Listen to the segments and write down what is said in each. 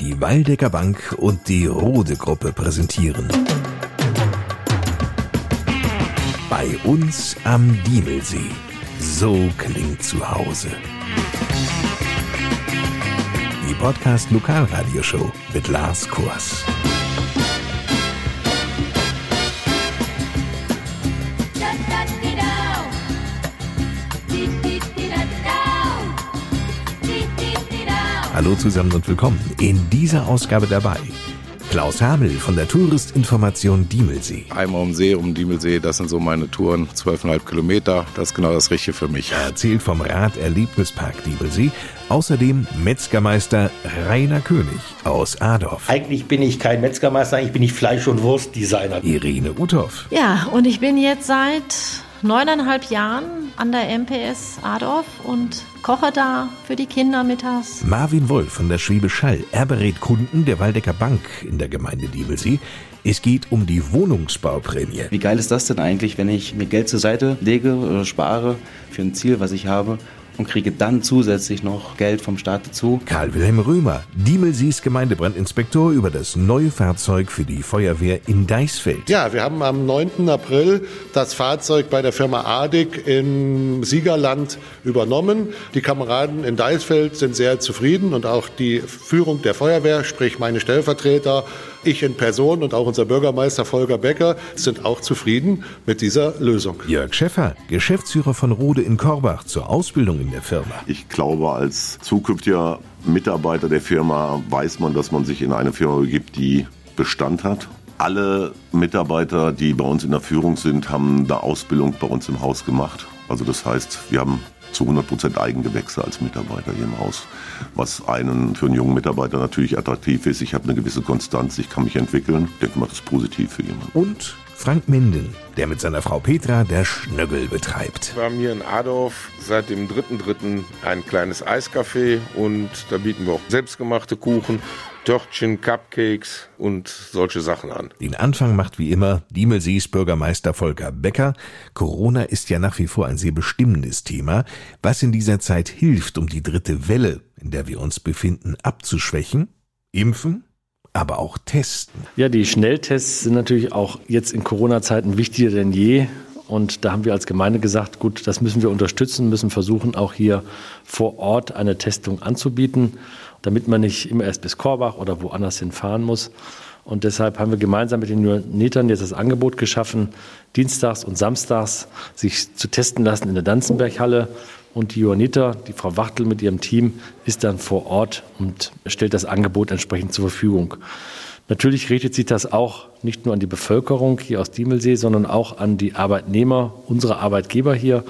Die Waldecker Bank und die Rode Gruppe präsentieren. Bei uns am Diemelsee. So klingt zu Hause. Die Podcast Lokalradioshow mit Lars Kurs. Hallo zusammen und willkommen in dieser Ausgabe dabei. Klaus Hamel von der Touristinformation Diemelsee. Einmal um See, um Diemelsee, das sind so meine Touren, 12,5 Kilometer, das ist genau das Richtige für mich. Er erzählt vom Rad-Erlebnispark Diemelsee, außerdem Metzgermeister Rainer König aus Adorf. Eigentlich bin ich kein Metzgermeister, ich bin nicht Fleisch- und Wurstdesigner. Irene Uthoff. Ja, und ich bin jetzt seit neuneinhalb Jahren an der MPS Adorf und koche da für die Kinder mittags. Marvin Wolf von der Schwäbisch Hall. Er berät Kunden der Waldecker Bank in der Gemeinde Diebelsee. Es geht um die Wohnungsbauprämie. Wie geil ist das denn eigentlich, wenn ich mir Geld zur Seite lege oder spare für ein Ziel, was ich habe und kriege dann zusätzlich noch Geld vom Staat dazu. Karl-Wilhelm Römer, Diemelsees Gemeindebrandinspektor über das neue Fahrzeug für die Feuerwehr in Deisfeld. Ja, wir haben am 9. April das Fahrzeug bei der Firma Adig im Siegerland übernommen. Die Kameraden in Deisfeld sind sehr zufrieden und auch die Führung der Feuerwehr, sprich meine Stellvertreter, ich in Person und auch unser Bürgermeister Volker Becker sind auch zufrieden mit dieser Lösung. Jörg Schäffer, Geschäftsführer von Rode in Korbach zur Ausbildung in der Firma. Ich glaube, als zukünftiger Mitarbeiter der Firma weiß man, dass man sich in eine Firma begibt, die Bestand hat. Alle Mitarbeiter, die bei uns in der Führung sind, haben eine Ausbildung bei uns im Haus gemacht. Also das heißt, wir haben zu 100% Eigengewächse als Mitarbeiter hier im Haus. Was einen für einen jungen Mitarbeiter natürlich attraktiv ist. Ich habe eine gewisse Konstanz, ich kann mich entwickeln. Ich denke mal, das ist positiv für jemanden. Und Frank Minden, der mit seiner Frau Petra der Schnöggel betreibt. Wir haben hier in Adorf seit dem 3.3. ein kleines Eiscafé und da bieten wir auch selbstgemachte Kuchen, Törtchen, Cupcakes und solche Sachen an. Den Anfang macht wie immer Diemelsees Bürgermeister Volker Becker. Corona ist ja nach wie vor ein sehr bestimmendes Thema, was in dieser Zeit hilft, um die dritte Welle, in der wir uns befinden, abzuschwächen. Impfen, aber auch testen. Ja, die Schnelltests sind natürlich auch jetzt in Corona-Zeiten wichtiger denn je. Und da haben wir als Gemeinde gesagt, gut, das müssen wir unterstützen, müssen versuchen, auch hier vor Ort eine Testung anzubieten, damit man nicht immer erst bis Korbach oder woanders hinfahren muss. Und deshalb haben wir gemeinsam mit den Johannitern jetzt das Angebot geschaffen, dienstags und samstags sich zu testen lassen in der Danzenberghalle. Und die Johanniter, die Frau Wachtel mit ihrem Team, ist dann vor Ort und stellt das Angebot entsprechend zur Verfügung. Natürlich richtet sich das auch nicht nur an die Bevölkerung hier aus Diemelsee, sondern auch an die Arbeitnehmer, unsere Arbeitgeber hier.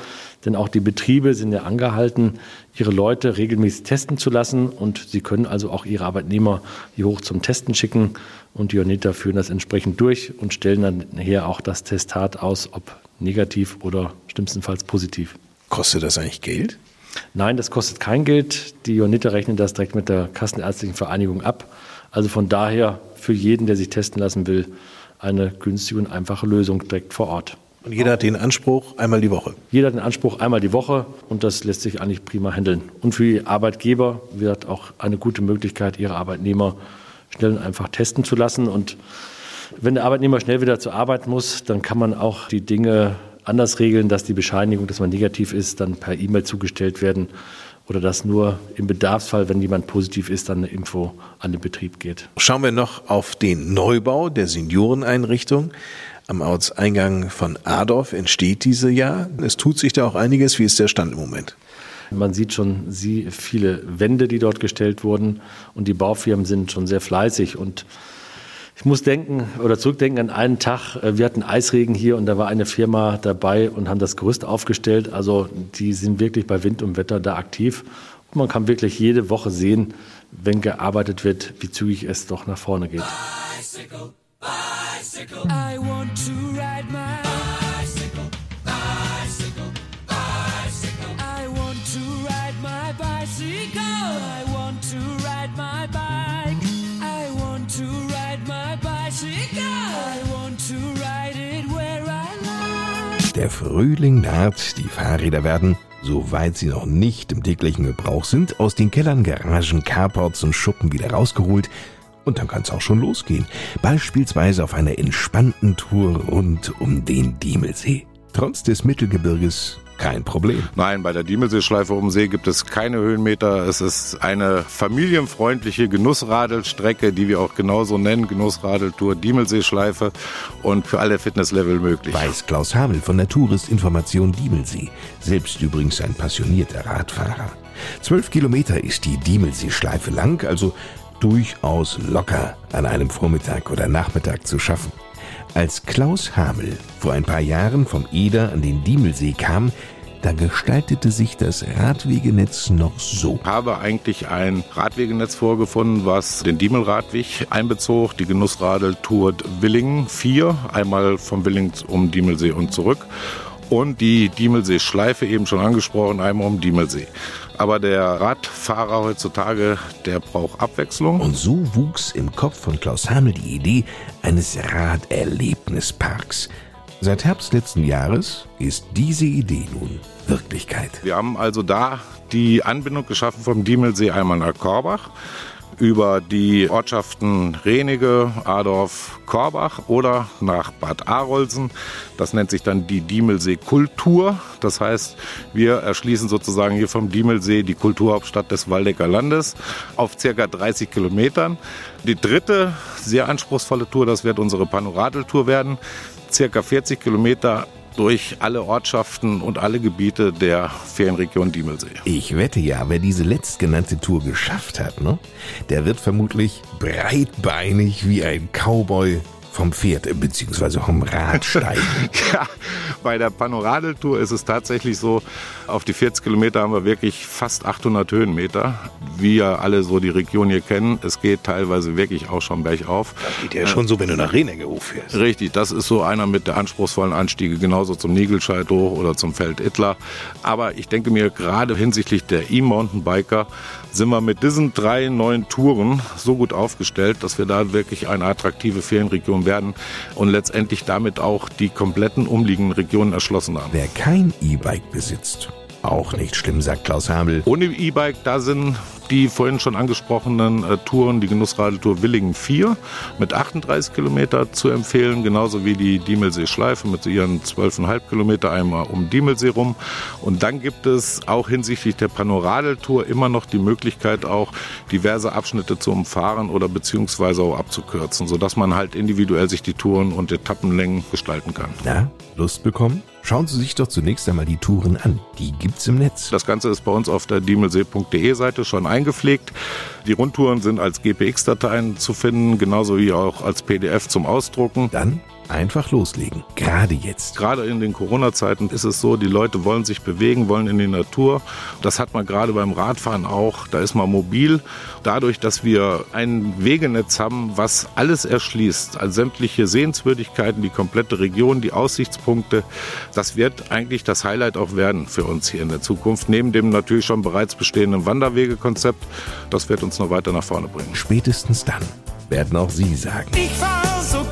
Denn auch die Betriebe sind ja angehalten, ihre Leute regelmäßig testen zu lassen. Und sie können also auch ihre Arbeitnehmer hier hoch zum Testen schicken. Und die Jonita führen das entsprechend durch und stellen dann nachher auch das Testat aus, ob negativ oder schlimmstenfalls positiv. Kostet das eigentlich Geld? Nein, das kostet kein Geld. Die Jonita rechnen das direkt mit der Kassenärztlichen Vereinigung ab. Also von daher für jeden, der sich testen lassen will, eine günstige und einfache Lösung direkt vor Ort. Und jeder hat den Anspruch einmal die Woche? Jeder hat den Anspruch einmal die Woche und das lässt sich eigentlich prima handeln. Und für die Arbeitgeber wird auch eine gute Möglichkeit, ihre Arbeitnehmer schnell und einfach testen zu lassen. Und wenn der Arbeitnehmer schnell wieder zur Arbeit muss, dann kann man auch die Dinge anders regeln, dass die Bescheinigung, dass man negativ ist, dann per E-Mail zugestellt werden oder dass nur im Bedarfsfall, wenn jemand positiv ist, dann eine Info an den Betrieb geht. Schauen wir noch auf den Neubau der Senioreneinrichtung. Am Ortseingang von Adorf entsteht diese Jahr. Es tut sich da auch einiges. Wie ist der Stand im Moment? Man sieht schon viele Wände, die dort gestellt wurden und die Baufirmen sind schon sehr fleißig und ich muss denken oder zurückdenken an einen Tag. Wir hatten Eisregen hier und da war eine Firma dabei und haben das Gerüst aufgestellt. Also die sind wirklich bei Wind und Wetter da aktiv. Und man kann wirklich jede Woche sehen, wenn gearbeitet wird, wie zügig es doch nach vorne geht. Bicycle, bicycle. I want to ride my bicycle, bicycle, bicycle. I want to ride my bicycle. I want to ride my bike. I want to ride my bicycle. I want to ride it where I like. Der Frühling naht, die Fahrräder werden, soweit sie noch nicht im täglichen Gebrauch sind, aus den Kellern, Garagen, Carports und Schuppen wieder rausgeholt und dann kann es auch schon losgehen. Beispielsweise auf einer entspannten Tour rund um den Diemelsee. Trotz des Mittelgebirges kein Problem. Nein, bei der Diemelseeschleife um See gibt es keine Höhenmeter. Es ist eine familienfreundliche Genussradelstrecke, die wir auch genauso nennen, Genussradeltour Diemelseeschleife und für alle Fitnesslevel möglich. Weiß Klaus Hamel von der Touristinformation Diemelsee, selbst übrigens ein passionierter Radfahrer. Zwölf Kilometer ist die Diemelseeschleife lang, also durchaus locker an einem Vormittag oder Nachmittag zu schaffen. Als Klaus Hamel vor ein paar Jahren vom Eder an den Diemelsee kam, da gestaltete sich das Radwegenetz noch so. Ich habe eigentlich ein Radwegenetz vorgefunden, was den Diemelradweg einbezog, die Genussradeltour Willingen 4, einmal vom Willingen um Diemelsee und zurück und die Diemelsee-Schleife eben schon angesprochen, einmal um Diemelsee. Aber der Radfahrer heutzutage, der braucht Abwechslung. Und so wuchs im Kopf von Klaus Hamel die Idee eines Raderlebnisparks. Seit Herbst letzten Jahres ist diese Idee nun Wirklichkeit. Wir haben also da die Anbindung geschaffen vom Diemelsee einmal nach Korbach über die Ortschaften Renige, Adorf, Korbach oder nach Bad Arolsen. Das nennt sich dann die Diemelsee Kultur. Das heißt, wir erschließen sozusagen hier vom Diemelsee die Kulturhauptstadt des Waldecker Landes auf circa 30 Kilometern. Die dritte sehr anspruchsvolle Tour, das wird unsere Panoradeltour werden. Circa 40 Kilometer durch alle Ortschaften und alle Gebiete der Ferienregion Diemelsee. Ich wette ja, wer diese letztgenannte Tour geschafft hat, ne, der wird vermutlich breitbeinig wie ein Cowboy vom Pferd äh, bzw. vom Rad steigen. ja, bei der Panoradeltour ist es tatsächlich so, auf die 40 Kilometer haben wir wirklich fast 800 Höhenmeter. Wie ja alle so die Region hier kennen, es geht teilweise wirklich auch schon bergauf. Das geht ja schon so, wenn du nach Renege hochfährst. Richtig, das ist so einer mit der anspruchsvollen Anstiege, genauso zum Niegelscheid hoch oder zum Feld Ittler. Aber ich denke mir, gerade hinsichtlich der E-Mountainbiker sind wir mit diesen drei neuen Touren so gut aufgestellt, dass wir da wirklich eine attraktive Ferienregion werden und letztendlich damit auch die kompletten umliegenden Regionen erschlossen haben. Wer kein E-Bike besitzt, auch nicht schlimm, sagt Klaus Hamel. Ohne E-Bike, da sind die vorhin schon angesprochenen äh, Touren, die Genussradeltour Willingen 4 mit 38 Kilometer zu empfehlen, genauso wie die Diemelsee-Schleife mit ihren 12,5 Kilometer einmal um Diemelsee rum. Und dann gibt es auch hinsichtlich der Panoradeltour immer noch die Möglichkeit, auch diverse Abschnitte zu umfahren oder beziehungsweise auch abzukürzen, sodass man halt individuell sich die Touren und Etappenlängen gestalten kann. Na, Lust bekommen? Schauen Sie sich doch zunächst einmal die Touren an. Die gibt's im Netz. Das Ganze ist bei uns auf der diemelsee.de Seite schon eingepflegt. Die Rundtouren sind als GPX-Dateien zu finden, genauso wie auch als PDF zum Ausdrucken. Dann einfach loslegen. Gerade jetzt. Gerade in den Corona-Zeiten ist es so, die Leute wollen sich bewegen, wollen in die Natur. Das hat man gerade beim Radfahren auch. Da ist man mobil. Dadurch, dass wir ein Wegenetz haben, was alles erschließt, also sämtliche Sehenswürdigkeiten, die komplette Region, die Aussichtspunkte, das wird eigentlich das Highlight auch werden für uns hier in der Zukunft. Neben dem natürlich schon bereits bestehenden Wanderwegekonzept. Das wird uns noch weiter nach vorne bringen. Spätestens dann werden auch Sie sagen. Ich fahr so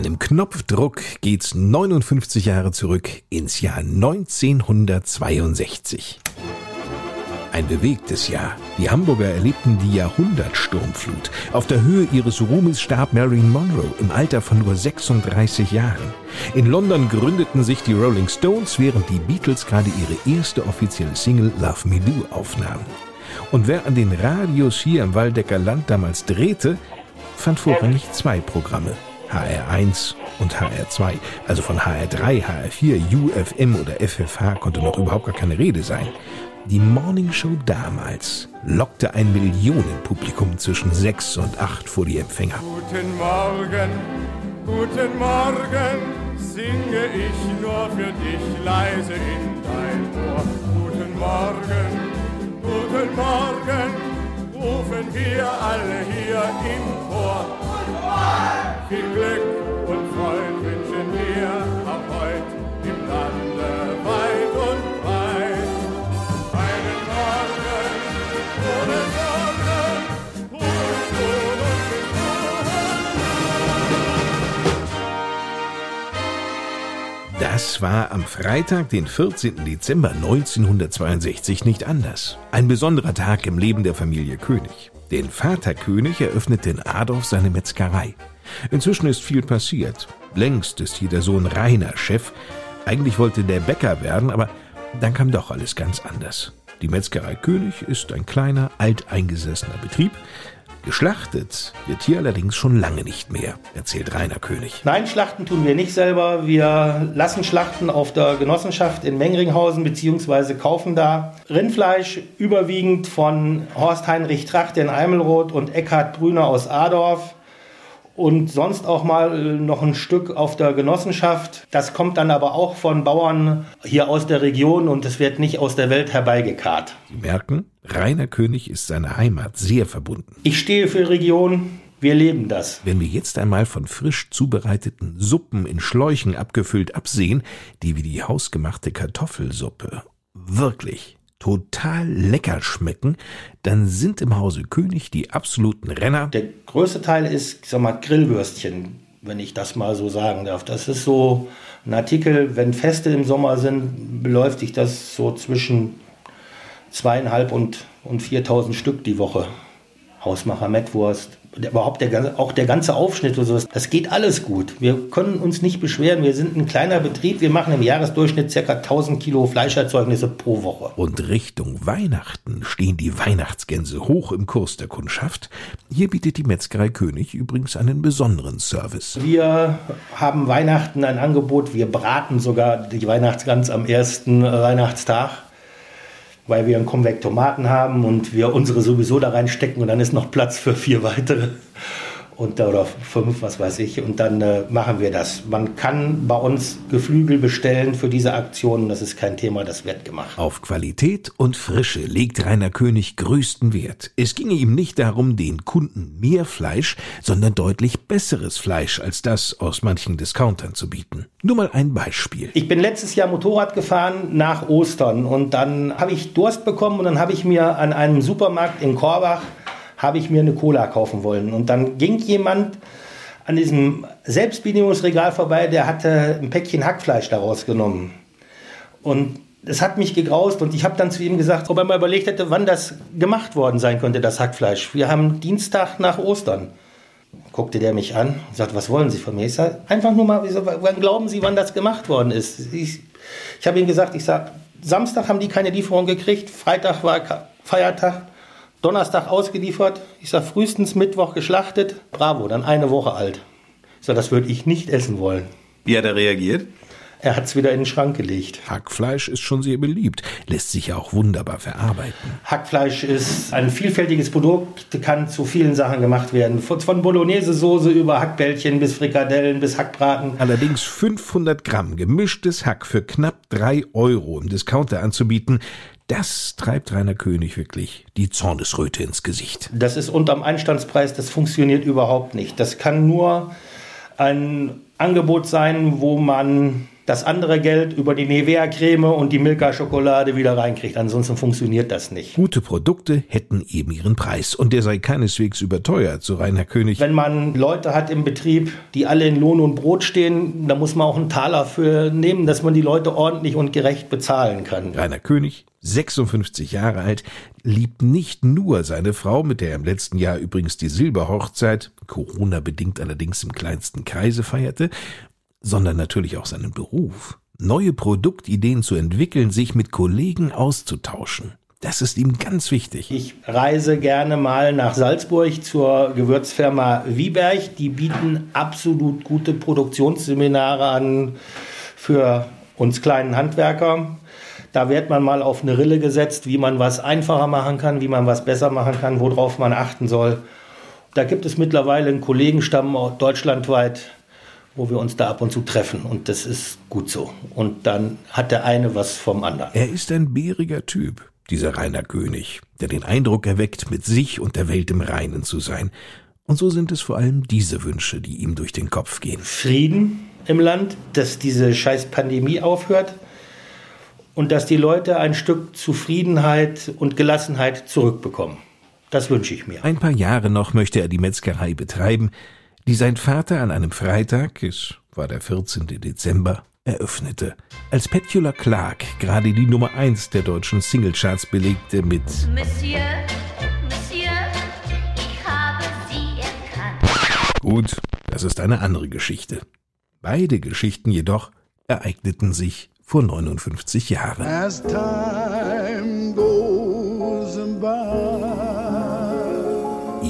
einem Knopfdruck geht's 59 Jahre zurück ins Jahr 1962. Ein bewegtes Jahr. Die Hamburger erlebten die Jahrhundertsturmflut. Auf der Höhe ihres Ruhmes starb Marilyn Monroe im Alter von nur 36 Jahren. In London gründeten sich die Rolling Stones, während die Beatles gerade ihre erste offizielle Single Love Me Do aufnahmen. Und wer an den Radios hier im Waldecker Land damals drehte, fand vorrangig zwei Programme. HR1 und HR2. Also von HR3, HR4, UFM oder FFH konnte noch überhaupt gar keine Rede sein. Die Morningshow damals lockte ein Millionenpublikum zwischen sechs und acht vor die Empfänger. Guten Morgen, Guten Morgen singe ich nur für dich leise in dein Ohr. Guten Morgen, guten Morgen, rufen wir alle hier im Chor. Viel Glück und Freud wünschen wir auch heute im Lande weit und breit. Einen Morgen, ohne Sorgen, tun und Das war am Freitag, den 14. Dezember 1962 nicht anders. Ein besonderer Tag im Leben der Familie König. Denn Vater König eröffnete in Adorf seine Metzgerei. Inzwischen ist viel passiert. Längst ist hier der Sohn Rainer Chef. Eigentlich wollte der Bäcker werden, aber dann kam doch alles ganz anders. Die Metzgerei König ist ein kleiner, alteingesessener Betrieb. Geschlachtet wird hier allerdings schon lange nicht mehr, erzählt Rainer König. Nein, Schlachten tun wir nicht selber. Wir lassen Schlachten auf der Genossenschaft in Mengringhausen beziehungsweise kaufen da Rindfleisch überwiegend von Horst Heinrich Tracht in Eimelroth und Eckhard Brüner aus Adorf und sonst auch mal äh, noch ein Stück auf der Genossenschaft. Das kommt dann aber auch von Bauern hier aus der Region und es wird nicht aus der Welt herbeigekarrt. Sie merken, Rainer König ist seiner Heimat sehr verbunden. Ich stehe für Region, wir leben das. Wenn wir jetzt einmal von frisch zubereiteten Suppen in Schläuchen abgefüllt absehen, die wie die hausgemachte Kartoffelsuppe wirklich total lecker schmecken, dann sind im Hause König die absoluten Renner. Der größte Teil ist, ich sag mal, Grillwürstchen, wenn ich das mal so sagen darf. Das ist so ein Artikel, wenn Feste im Sommer sind, beläuft sich das so zwischen zweieinhalb und, und 4000 Stück die Woche. Hausmacher Mettwurst, überhaupt der, auch der ganze Aufschnitt und sowas, das geht alles gut. Wir können uns nicht beschweren. Wir sind ein kleiner Betrieb. Wir machen im Jahresdurchschnitt ca. 1000 Kilo Fleischerzeugnisse pro Woche. Und Richtung Weihnachten stehen die Weihnachtsgänse hoch im Kurs der Kundschaft. Hier bietet die Metzgerei König übrigens einen besonderen Service. Wir haben Weihnachten ein Angebot. Wir braten sogar die Weihnachtsgans am ersten Weihnachtstag, weil wir einen Konvektomaten haben und wir unsere sowieso da reinstecken und dann ist noch Platz für vier weitere. Und, oder fünf, was weiß ich. Und dann äh, machen wir das. Man kann bei uns Geflügel bestellen für diese Aktionen. Das ist kein Thema, das wird gemacht. Auf Qualität und Frische legt Rainer König größten Wert. Es ginge ihm nicht darum, den Kunden mehr Fleisch, sondern deutlich besseres Fleisch als das aus manchen Discountern zu bieten. Nur mal ein Beispiel. Ich bin letztes Jahr Motorrad gefahren nach Ostern und dann habe ich Durst bekommen und dann habe ich mir an einem Supermarkt in Korbach habe ich mir eine Cola kaufen wollen und dann ging jemand an diesem Selbstbedienungsregal vorbei, der hatte ein Päckchen Hackfleisch daraus genommen und es hat mich gegraust und ich habe dann zu ihm gesagt, ob er mal überlegt hätte, wann das gemacht worden sein könnte, das Hackfleisch. Wir haben Dienstag nach Ostern guckte der mich an und sagte, was wollen Sie von mir? Ich sage, einfach nur mal, wann glauben Sie, wann das gemacht worden ist? Ich, ich habe ihm gesagt, ich sage, Samstag haben die keine Lieferung gekriegt, Freitag war Feiertag, Donnerstag ausgeliefert, ich sage, frühestens Mittwoch geschlachtet, bravo, dann eine Woche alt. Sage, das würde ich nicht essen wollen. Wie hat er reagiert? Er hat es wieder in den Schrank gelegt. Hackfleisch ist schon sehr beliebt, lässt sich ja auch wunderbar verarbeiten. Hackfleisch ist ein vielfältiges Produkt, kann zu vielen Sachen gemacht werden. Von Bolognese-Soße über Hackbällchen bis Frikadellen bis Hackbraten. Allerdings 500 Gramm gemischtes Hack für knapp drei Euro im Discounter anzubieten, das treibt Rainer König wirklich die Zornesröte ins Gesicht. Das ist unterm Einstandspreis, das funktioniert überhaupt nicht. Das kann nur ein Angebot sein, wo man das andere Geld über die Nivea-Creme und die Milka-Schokolade wieder reinkriegt. Ansonsten funktioniert das nicht. Gute Produkte hätten eben ihren Preis und der sei keineswegs überteuert, so Rainer König. Wenn man Leute hat im Betrieb, die alle in Lohn und Brot stehen, da muss man auch einen Taler für nehmen, dass man die Leute ordentlich und gerecht bezahlen kann. Rainer König, 56 Jahre alt, liebt nicht nur seine Frau, mit der er im letzten Jahr übrigens die Silberhochzeit, Corona bedingt allerdings im kleinsten Kreise feierte, sondern natürlich auch seinen Beruf. Neue Produktideen zu entwickeln, sich mit Kollegen auszutauschen. Das ist ihm ganz wichtig. Ich reise gerne mal nach Salzburg zur Gewürzfirma Wieberg. Die bieten absolut gute Produktionsseminare an für uns kleinen Handwerker. Da wird man mal auf eine Rille gesetzt, wie man was einfacher machen kann, wie man was besser machen kann, worauf man achten soll. Da gibt es mittlerweile einen Kollegenstamm deutschlandweit, wo wir uns da ab und zu treffen. Und das ist gut so. Und dann hat der eine was vom anderen. Er ist ein bäriger Typ, dieser Rainer König, der den Eindruck erweckt, mit sich und der Welt im Reinen zu sein. Und so sind es vor allem diese Wünsche, die ihm durch den Kopf gehen. Frieden im Land, dass diese scheiß Pandemie aufhört und dass die Leute ein Stück Zufriedenheit und Gelassenheit zurückbekommen. Das wünsche ich mir. Ein paar Jahre noch möchte er die Metzgerei betreiben, die sein Vater an einem Freitag, es war der 14. Dezember, eröffnete. Als Petula Clark gerade die Nummer 1 der deutschen Singlecharts belegte mit Monsieur, Monsieur, ich habe Sie erkannt. Gut, das ist eine andere Geschichte. Beide Geschichten jedoch ereigneten sich vor 59 Jahren. As time goes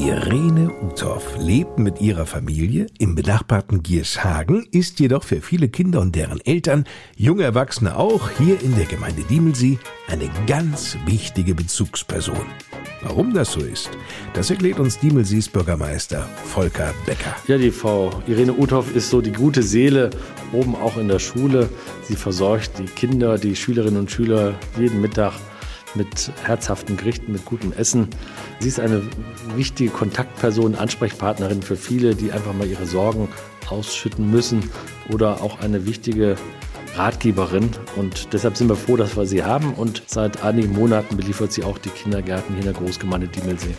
Irene Uthoff lebt mit ihrer Familie im benachbarten Giershagen, ist jedoch für viele Kinder und deren Eltern, junge Erwachsene auch, hier in der Gemeinde Diemelsee eine ganz wichtige Bezugsperson. Warum das so ist, das erklärt uns Diemelsees Bürgermeister Volker Becker. Ja, die Frau Irene Uthoff ist so die gute Seele oben auch in der Schule. Sie versorgt die Kinder, die Schülerinnen und Schüler jeden Mittag mit herzhaften Gerichten, mit gutem Essen. Sie ist eine wichtige Kontaktperson, Ansprechpartnerin für viele, die einfach mal ihre Sorgen ausschütten müssen oder auch eine wichtige Ratgeberin. Und deshalb sind wir froh, dass wir sie haben. Und seit einigen Monaten beliefert sie auch die Kindergärten hier in der Großgemeinde Diemelsee.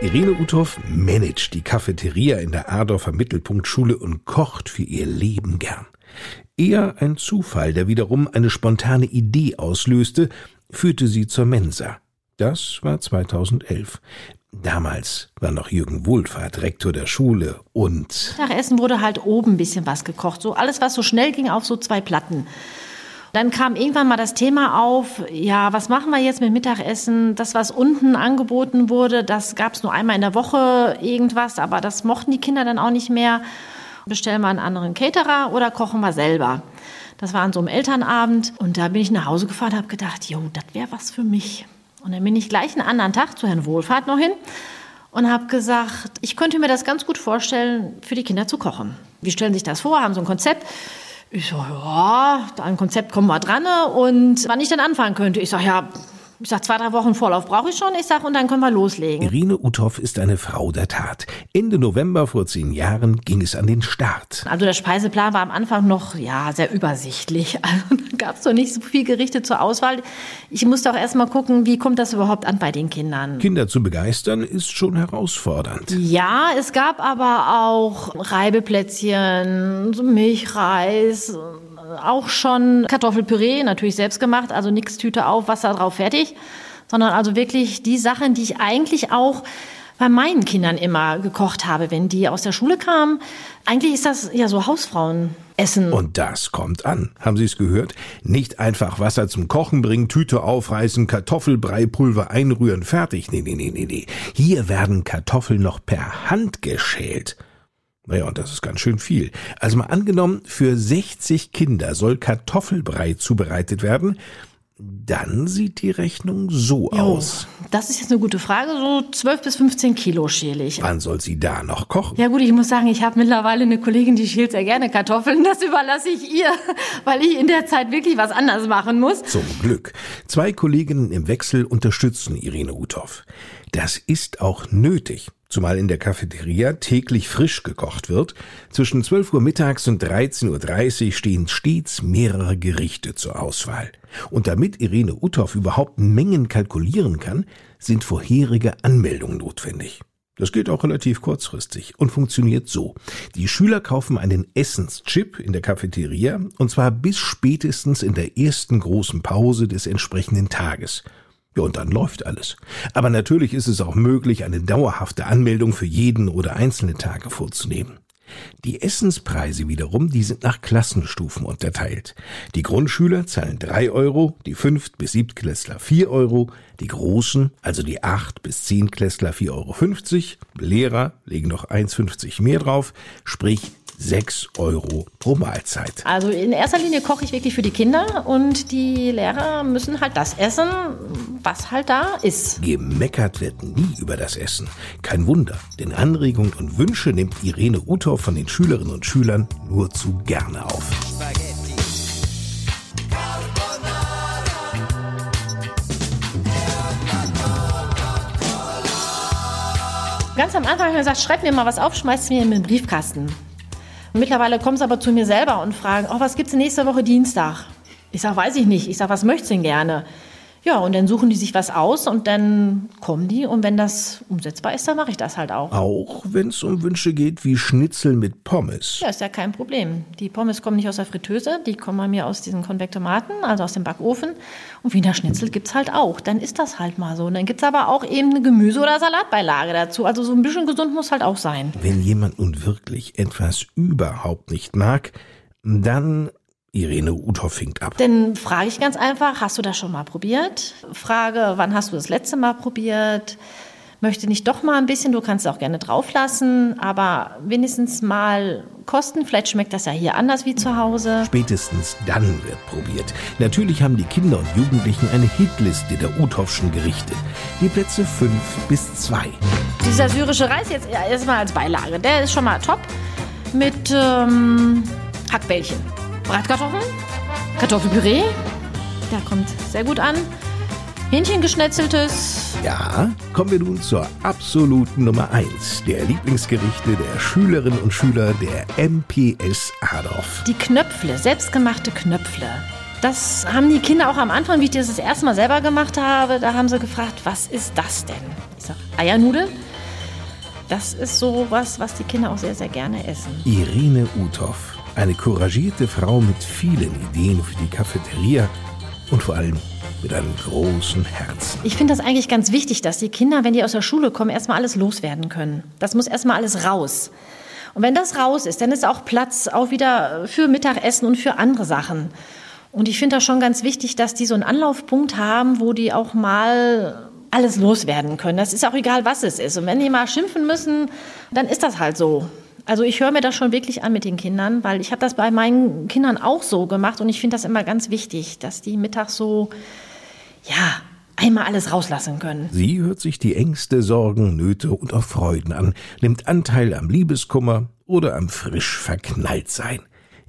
Irene Uthoff managt die Cafeteria in der Adorfer Mittelpunktschule und kocht für ihr Leben gern. Eher ein Zufall, der wiederum eine spontane Idee auslöste, führte sie zur Mensa. Das war 2011. Damals war noch Jürgen Wohlfahrt Rektor der Schule und Mittagessen wurde halt oben ein bisschen was gekocht. So alles, was so schnell ging, auf so zwei Platten. Dann kam irgendwann mal das Thema auf, ja, was machen wir jetzt mit Mittagessen? Das, was unten angeboten wurde, das gab es nur einmal in der Woche irgendwas, aber das mochten die Kinder dann auch nicht mehr. Bestellen wir einen anderen Caterer oder kochen wir selber? Das war an so einem Elternabend und da bin ich nach Hause gefahren und habe gedacht, jo, das wäre was für mich. Und dann bin ich gleich einen anderen Tag zu Herrn Wohlfahrt noch hin und habe gesagt, ich könnte mir das ganz gut vorstellen, für die Kinder zu kochen. Wie stellen sich das vor? Haben so ein Konzept? Ich so, ja, an ein Konzept kommen wir dran. Und wann ich dann anfangen könnte? Ich sage, ja, ich sag, zwei, drei Wochen Vorlauf brauche ich schon. Ich sag, und dann können wir loslegen. Irene Uthoff ist eine Frau der Tat. Ende November vor zehn Jahren ging es an den Start. Also der Speiseplan war am Anfang noch ja sehr übersichtlich. Also da gab es noch nicht so viel Gerichte zur Auswahl. Ich musste auch erst mal gucken, wie kommt das überhaupt an bei den Kindern. Kinder zu begeistern ist schon herausfordernd. Ja, es gab aber auch Reibeplätzchen, Milchreis, auch schon Kartoffelpüree, natürlich selbst gemacht, also nix Tüte auf, Wasser drauf, fertig, sondern also wirklich die Sachen, die ich eigentlich auch bei meinen Kindern immer gekocht habe, wenn die aus der Schule kamen. Eigentlich ist das ja so Hausfrauenessen. Und das kommt an. Haben Sie es gehört? Nicht einfach Wasser zum Kochen bringen, Tüte aufreißen, Kartoffelbreipulver einrühren, fertig. Nee, nee, nee, nee, nee. Hier werden Kartoffeln noch per Hand geschält. Naja, und das ist ganz schön viel. Also mal angenommen, für 60 Kinder soll Kartoffelbrei zubereitet werden. Dann sieht die Rechnung so Jo, aus. Das ist jetzt eine gute Frage. So 12 bis 15 Kilo schäle ich. Wann soll sie da noch kochen? Ja gut, ich muss sagen, ich habe mittlerweile eine Kollegin, die schält sehr gerne Kartoffeln. Das überlasse ich ihr, weil ich in der Zeit wirklich was anderes machen muss. Zum Glück. Zwei Kolleginnen im Wechsel unterstützen Irene Uthoff. Das ist auch nötig, zumal in der Cafeteria täglich frisch gekocht wird. Zwischen 12 Uhr mittags und 13.30 Uhr stehen stets mehrere Gerichte zur Auswahl. Und damit Irene Uthoff überhaupt Mengen kalkulieren kann, sind vorherige Anmeldungen notwendig. Das geht auch relativ kurzfristig und funktioniert so. Die Schüler kaufen einen Essenschip in der Cafeteria und zwar bis spätestens in der ersten großen Pause des entsprechenden Tages. Ja, und dann läuft alles. Aber natürlich ist es auch möglich, eine dauerhafte Anmeldung für jeden oder einzelne Tage vorzunehmen. Die Essenspreise wiederum, die sind nach Klassenstufen unterteilt. Die Grundschüler zahlen drei Euro, die Fünft- bis Siebtklässler vier Euro, die Großen, also die Acht- bis Zehnklässler vier Euro, fünfzig, Lehrer legen noch 1,50 mehr drauf, sprich 6 Euro pro Mahlzeit. Also in erster Linie koche ich wirklich für die Kinder und die Lehrer müssen halt das essen, was halt da ist. Gemeckert wird nie über das Essen. Kein Wunder, denn Anregungen und Wünsche nimmt Irene Uthoff von den Schülerinnen und Schülern nur zu gerne auf. Ganz am Anfang habe ich gesagt, schreib mir mal was auf, schmeiß mir in den Briefkasten. Mittlerweile kommen sie aber zu mir selber und fragen, oh, was gibt's nächste Woche Dienstag? Ich sage, weiß ich nicht. Ich sage, was möchtest du denn gerne? Ja, und dann suchen die sich was aus und dann kommen die und wenn das umsetzbar ist, dann mache ich das halt auch. Auch wenn es um Wünsche geht wie Schnitzel mit Pommes. Ja, ist ja kein Problem. Die Pommes kommen nicht aus der Fritteuse, die kommen bei mir aus diesen Konvektomaten, also aus dem Backofen. Und Wiener Schnitzel gibt's halt auch. Dann ist das halt mal so. Und dann gibt's aber auch eben eine Gemüse- oder Salatbeilage dazu. Also so ein bisschen gesund muss halt auch sein. Wenn jemand nun wirklich etwas überhaupt nicht mag, dann Irene Uthoff fängt ab. Dann frage ich ganz einfach, hast du das schon mal probiert? Frage, wann hast du das letzte Mal probiert? Möchte nicht doch mal ein bisschen, du kannst es auch gerne drauflassen, aber wenigstens mal kosten. Vielleicht schmeckt das ja hier anders wie zu Hause. Spätestens dann wird probiert. Natürlich haben die Kinder und Jugendlichen eine Hitliste der Uthoffschen Gerichte. Die Plätze 5 bis 2. Dieser syrische Reis jetzt erstmal als Beilage, der ist schon mal top. Mit ähm, Hackbällchen. Bratkartoffeln, Kartoffelpüree, der kommt sehr gut an. Hähnchen geschnetzeltes. Ja, kommen wir nun zur absoluten Nummer 1 der Lieblingsgerichte der Schülerinnen und Schüler der MPS Adorf. Die Knöpfle, selbstgemachte Knöpfle. Das haben die Kinder auch am Anfang, wie ich das das erste Mal selber gemacht habe, da haben sie gefragt, was ist das denn? Ich sage, Eiernudeln. Das ist so was, was die Kinder auch sehr, sehr gerne essen. Irene Uthoff, eine couragierte Frau mit vielen Ideen für die Cafeteria und vor allem mit einem großen Herzen. Ich finde das eigentlich ganz wichtig, dass die Kinder, wenn die aus der Schule kommen, erstmal alles loswerden können. Das muss erstmal alles raus. Und wenn das raus ist, dann ist auch Platz auch wieder für Mittagessen und für andere Sachen. Und ich finde das schon ganz wichtig, dass die so einen Anlaufpunkt haben, wo die auch mal alles loswerden können. Das ist auch egal, was es ist. Und wenn die mal schimpfen müssen, dann ist das halt so. Also ich höre mir das schon wirklich an mit den Kindern, weil ich habe das bei meinen Kindern auch so gemacht und ich finde das immer ganz wichtig, dass die mittags so, ja, einmal alles rauslassen können. Sie hört sich die Ängste, Sorgen, Nöte und auch Freuden an, nimmt Anteil am Liebeskummer oder am frisch Verknalltsein.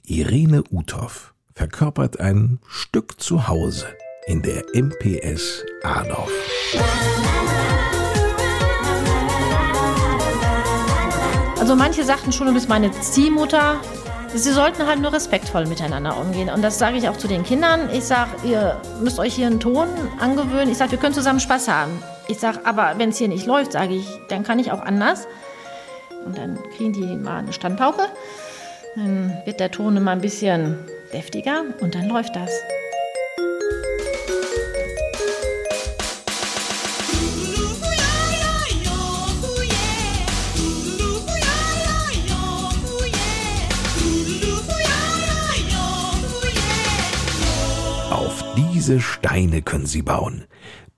Irene Uthoff verkörpert ein Stück Zuhause in der MPS Adorf. Also manche sagten schon, du bist meine Ziehmutter. Sie sollten halt nur respektvoll miteinander umgehen. Und das sage ich auch zu den Kindern. Ich sage, ihr müsst euch hier einen Ton angewöhnen. Ich sage, wir können zusammen Spaß haben. Ich sage, aber wenn es hier nicht läuft, sage ich, dann kann ich auch anders. Und dann kriegen die mal eine Standpauke. Dann wird der Ton immer ein bisschen deftiger und dann läuft das. Diese Steine können Sie bauen.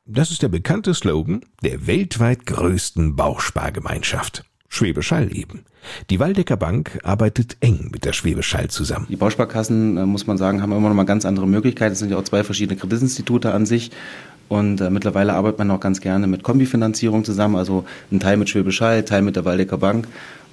Das ist der bekannte Slogan der weltweit größten Bauspargemeinschaft. Schwäbisch Hall eben. Die Waldecker Bank arbeitet eng mit der Schwäbisch Hall zusammen. Die Bausparkassen, äh, muss man sagen, haben immer noch mal ganz andere Möglichkeiten. Es sind ja auch zwei verschiedene Kreditinstitute an sich. Und äh, mittlerweile arbeitet man auch ganz gerne mit Kombifinanzierung zusammen, also ein Teil mit Schwäbisch Hall, Teil mit der Waldecker Bank.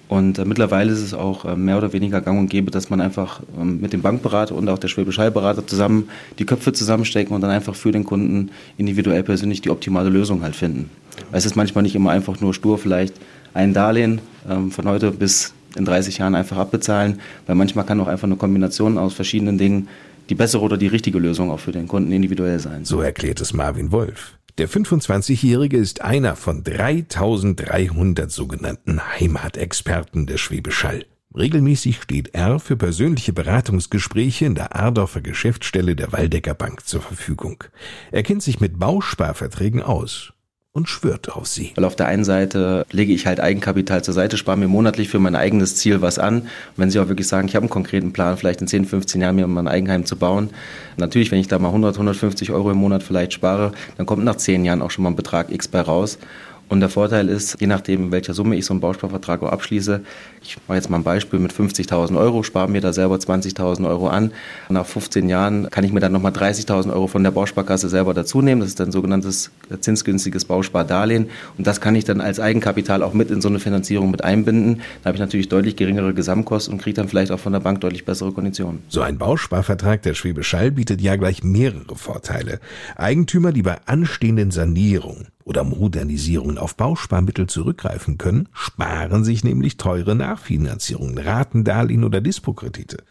Und äh, mittlerweile ist es auch äh, mehr oder weniger gang und gäbe, dass man einfach ähm, mit dem Bankberater und auch der Schwäbisch Hall-Berater zusammen die Köpfe zusammenstecken und dann einfach für den Kunden individuell persönlich die optimale Lösung halt finden. Weil es ist manchmal nicht immer einfach nur stur vielleicht ein Darlehen ähm, von heute bis in 30 Jahren einfach abbezahlen, weil manchmal kann auch einfach eine Kombination aus verschiedenen Dingen die bessere oder die richtige Lösung auch für den Kunden individuell sein. So erklärt es Marvin Wolf. Der 25-Jährige ist einer von 3300 sogenannten Heimatexperten der Schwäbisch Hall. Regelmäßig steht er für persönliche Beratungsgespräche in der Ardorfer Geschäftsstelle der Waldecker Bank zur Verfügung. Er kennt sich mit Bausparverträgen aus und schwört auf sie. Weil auf der einen Seite lege ich halt Eigenkapital zur Seite, spare mir monatlich für mein eigenes Ziel was an. Und wenn Sie auch wirklich sagen, ich habe einen konkreten Plan, vielleicht in 10, 15 Jahren mir mein Eigenheim zu bauen. Natürlich, wenn ich da mal 100, 150 Euro im Monat vielleicht spare, dann kommt nach 10 Jahren auch schon mal ein Betrag X bei raus. Und der Vorteil ist, je nachdem, in welcher Summe ich so einen Bausparvertrag auch abschließe, ich mache jetzt mal ein Beispiel mit 50.000 Euro, spare mir da selber 20.000 Euro an. Nach 15 Jahren kann ich mir dann nochmal 30.000 Euro von der Bausparkasse selber dazu nehmen. Das ist dann sogenanntes zinsgünstiges Bauspardarlehen. Und das kann ich dann als Eigenkapital auch mit in so eine Finanzierung mit einbinden. Da habe ich natürlich deutlich geringere Gesamtkosten und kriege dann vielleicht auch von der Bank deutlich bessere Konditionen. So ein Bausparvertrag der Schwäbisch Hall bietet ja gleich mehrere Vorteile. Eigentümer, die bei anstehenden Sanierungen oder Modernisierungen auf Bausparmittel zurückgreifen können, sparen sich nämlich teure Nachfinanzierungen, Ratendarlehen oder Dispokredite.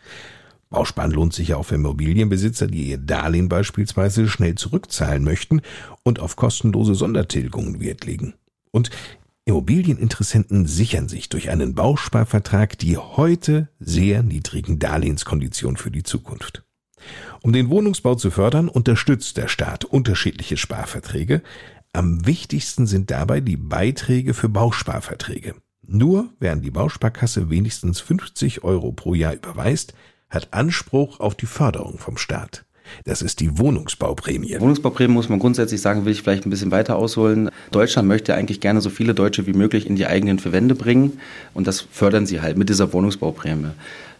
Bausparen lohnt sich ja auch für Immobilienbesitzer, die ihr Darlehen beispielsweise schnell zurückzahlen möchten und auf kostenlose Sondertilgungen Wert legen. Und Immobilieninteressenten sichern sich durch einen Bausparvertrag die heute sehr niedrigen Darlehenskonditionen für die Zukunft. Um den Wohnungsbau zu fördern, unterstützt der Staat unterschiedliche Sparverträge. Am wichtigsten sind dabei die Beiträge für Bausparverträge. Nur an die Bausparkasse wenigstens 50 Euro pro Jahr überweist, hat Anspruch auf die Förderung vom Staat. Das ist die Wohnungsbauprämie. Wohnungsbauprämie muss man grundsätzlich sagen, will ich vielleicht ein bisschen weiter ausholen. Deutschland möchte eigentlich gerne so viele Deutsche wie möglich in die eigenen Verwände bringen und das fördern sie halt mit dieser Wohnungsbauprämie.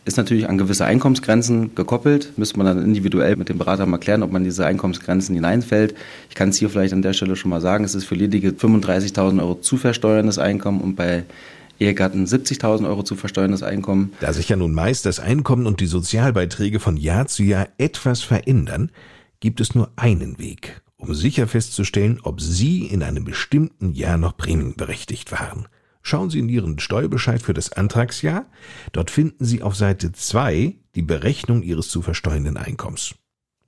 Ist natürlich an gewisse Einkommensgrenzen gekoppelt. Müsste man dann individuell mit dem Berater mal klären, ob man diese Einkommensgrenzen hineinfällt. Ich kann es hier vielleicht an der Stelle schon mal sagen, es ist für ledige 35.000 Euro zu versteuerndes Einkommen und bei Ehegatten 70.000 Euro zu versteuerndes Einkommen. Da sich ja nun meist das Einkommen und die Sozialbeiträge von Jahr zu Jahr etwas verändern, gibt es nur einen Weg, um sicher festzustellen, ob Sie in einem bestimmten Jahr noch prämienberechtigt waren. Schauen Sie in Ihren Steuerbescheid für das Antragsjahr. Dort finden Sie auf Seite 2 die Berechnung Ihres zu versteuernden Einkommens.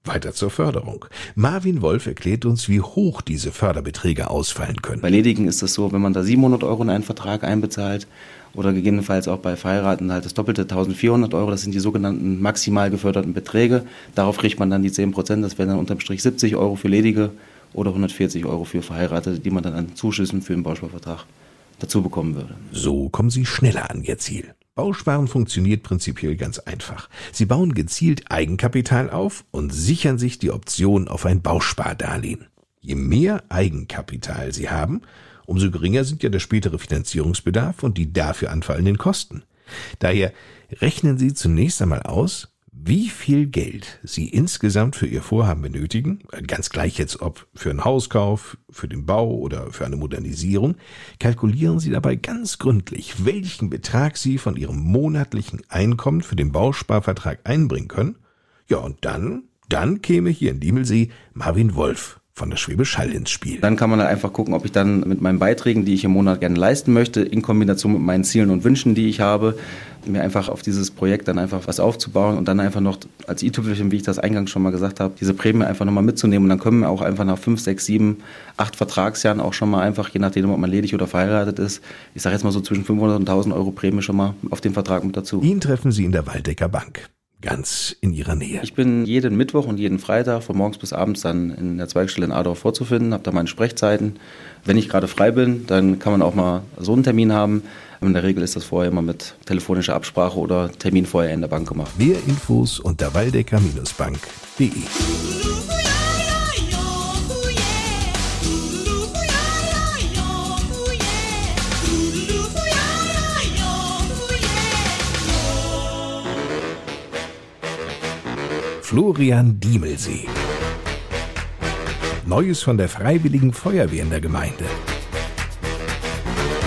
Weiter zur Förderung. Marvin Wolf erklärt uns, wie hoch diese Förderbeträge ausfallen können. Bei Ledigen ist es so, wenn man da 700 Euro in einen Vertrag einbezahlt oder gegebenenfalls auch bei Verheiraten halt das doppelte 1400 Euro, das sind die sogenannten maximal geförderten Beträge. Darauf kriegt man dann die 10 Prozent, das wären dann unterm Strich 70 Euro für Ledige oder 140 Euro für Verheiratete, die man dann an Zuschüssen für den Bausparvertrag dazu bekommen würde. So kommen Sie schneller an Ihr Ziel. Bausparen funktioniert prinzipiell ganz einfach. Sie bauen gezielt Eigenkapital auf und sichern sich die Option auf ein Bauspardarlehen. Je mehr Eigenkapital Sie haben, umso geringer sind ja der spätere Finanzierungsbedarf und die dafür anfallenden Kosten. Daher rechnen Sie zunächst einmal aus, wie viel Geld Sie insgesamt für Ihr Vorhaben benötigen, ganz gleich jetzt ob für einen Hauskauf, für den Bau oder für eine Modernisierung, kalkulieren Sie dabei ganz gründlich, welchen Betrag Sie von Ihrem monatlichen Einkommen für den Bausparvertrag einbringen können. Ja, und dann, dann käme hier in Diemelsee Marvin Wolf von der Schwäbisch Hall ins Spiel. Dann kann man halt einfach gucken, ob ich dann mit meinen Beiträgen, die ich im Monat gerne leisten möchte, in Kombination mit meinen Zielen und Wünschen, die ich habe, mir einfach auf dieses Projekt dann einfach was aufzubauen und dann einfach noch als i-Tüpfelchen, wie ich das eingangs schon mal gesagt habe, diese Prämie einfach nochmal mitzunehmen und dann können wir auch einfach nach fünf, sechs, sieben, acht Vertragsjahren auch schon mal einfach, je nachdem, ob man ledig oder verheiratet ist, ich sage jetzt mal so zwischen 500 und 1000 Euro Prämie schon mal auf den Vertrag mit dazu. Ihn treffen Sie in der Waldecker Bank ganz in ihrer Nähe. Ich bin jeden Mittwoch und jeden Freitag von morgens bis abends dann in der Zweigstelle in Adorf vorzufinden, habe da meine Sprechzeiten. Wenn ich gerade frei bin, dann kann man auch mal so einen Termin haben. In der Regel ist das vorher immer mit telefonischer Absprache oder Termin vorher in der Bank gemacht. Mehr Infos unter waldecker-bank.de. Florian Diemelsee. Neues von der Freiwilligen Feuerwehr in der Gemeinde.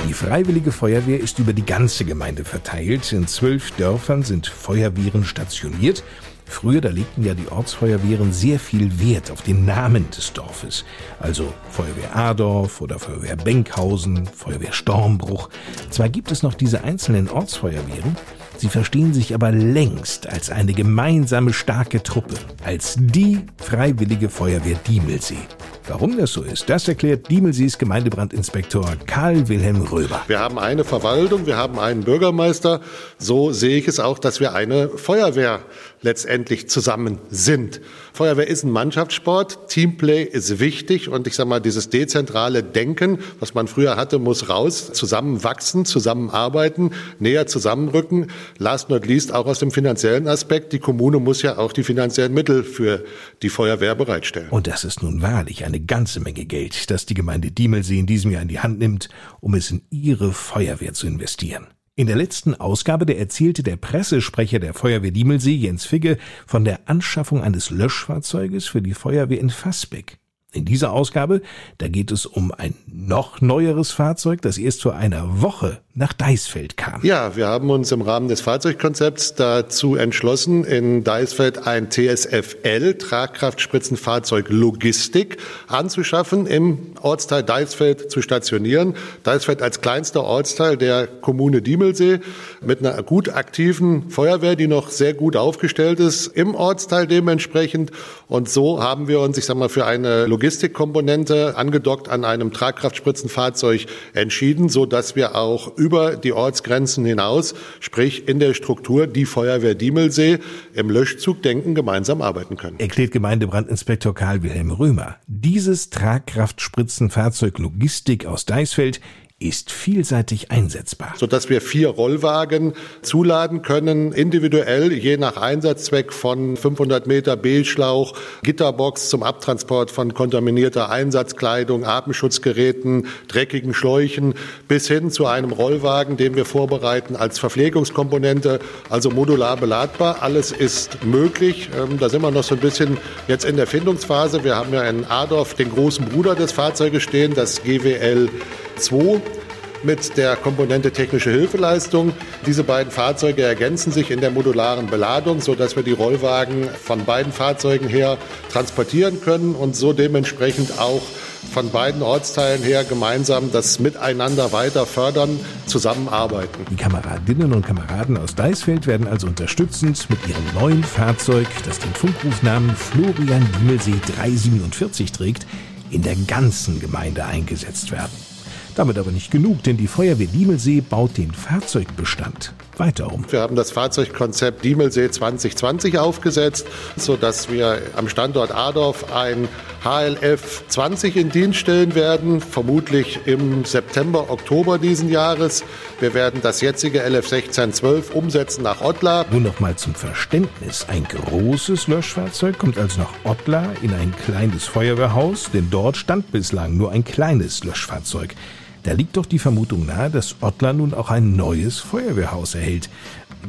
Die Freiwillige Feuerwehr ist über die ganze Gemeinde verteilt. In zwölf Dörfern sind Feuerwehren stationiert. Früher, da legten ja die Ortsfeuerwehren sehr viel Wert auf den Namen des Dorfes. Also Feuerwehr Adorf oder Feuerwehr Benkhausen, Feuerwehr Stormbruch. Zwar gibt es noch diese einzelnen Ortsfeuerwehren, Sie verstehen sich aber längst als eine gemeinsame starke Truppe, als die Freiwillige Feuerwehr Diemelsee. Warum das so ist, das erklärt Diemelsees Gemeindebrandinspektor Karl Wilhelm Röber. Wir haben eine Verwaltung, wir haben einen Bürgermeister. So sehe ich es auch, dass wir eine Feuerwehr letztendlich zusammen sind. Feuerwehr ist ein Mannschaftssport, Teamplay ist wichtig und ich sage mal, dieses dezentrale Denken, was man früher hatte, muss raus, zusammenwachsen, zusammenarbeiten, näher zusammenrücken. Last not least auch aus dem finanziellen Aspekt. Die Kommune muss ja auch die finanziellen Mittel für die Feuerwehr bereitstellen. Und das ist nun wahrlich eine ganze Menge Geld, das die Gemeinde Diemelsee in diesem Jahr in die Hand nimmt, um es in ihre Feuerwehr zu investieren. In der letzten Ausgabe, der erzählte der Pressesprecher der Feuerwehr Diemelsee, Jens Figge, von der Anschaffung eines Löschfahrzeuges für die Feuerwehr in Fassbeck. In dieser Ausgabe, da geht es um ein noch neueres Fahrzeug, das erst vor einer Woche nach Deisfeld kam. Ja, wir haben uns im Rahmen des Fahrzeugkonzepts dazu entschlossen, in Deisfeld ein TSFL, Tragkraftspritzenfahrzeug Logistik, anzuschaffen, im Ortsteil Deisfeld zu stationieren. Deisfeld als kleinster Ortsteil der Kommune Diemelsee mit einer gut aktiven Feuerwehr, die noch sehr gut aufgestellt ist, im Ortsteil dementsprechend. Und so haben wir uns, ich sag mal, für eine Logistikkomponente angedockt an einem Tragkraftspritzenfahrzeug entschieden, so dass wir auch über die Ortsgrenzen hinaus, sprich in der Struktur die Feuerwehr Diemelsee im Löschzug denken, gemeinsam arbeiten können. Erklärt Gemeindebrandinspektor Karl Wilhelm Römer. Dieses Tragkraftspritzenfahrzeug Logistik aus Deisfeld ist vielseitig einsetzbar. sodass wir vier Rollwagen zuladen können, individuell je nach Einsatzzweck von 500 Meter B-Schlauch, Gitterbox zum Abtransport von kontaminierter Einsatzkleidung, Atemschutzgeräten, dreckigen Schläuchen bis hin zu einem Rollwagen, den wir vorbereiten als Verpflegungskomponente, also modular beladbar. Alles ist möglich. Ähm, Da sind wir noch so ein bisschen jetzt in der Findungsphase. Wir haben ja in Adorf den großen Bruder des Fahrzeuges stehen, das GWL 2 mit der Komponente technische Hilfeleistung. Diese beiden Fahrzeuge ergänzen sich in der modularen Beladung, sodass wir die Rollwagen von beiden Fahrzeugen her transportieren können und so dementsprechend auch von beiden Ortsteilen her gemeinsam das Miteinander weiter fördern, zusammenarbeiten. Die Kameradinnen und Kameraden aus Deisfeld werden also unterstützend mit ihrem neuen Fahrzeug, das den Funkrufnamen Florian Diemelsee 347 trägt, in der ganzen Gemeinde eingesetzt werden. Damit aber nicht genug, denn die Feuerwehr Diemelsee baut den Fahrzeugbestand weiter um. Wir haben das Fahrzeugkonzept Diemelsee 2020 aufgesetzt, sodass wir am Standort Adorf ein HLF 20 in Dienst stellen werden, vermutlich im September, Oktober diesen Jahres. Wir werden das jetzige LF 1612 umsetzen nach Ottlar. Nur noch mal zum Verständnis. Ein großes Löschfahrzeug kommt also nach Ottlar in ein kleines Feuerwehrhaus, denn dort stand bislang nur ein kleines Löschfahrzeug. Da liegt doch die Vermutung nahe, dass Ottlar nun auch ein neues Feuerwehrhaus erhält.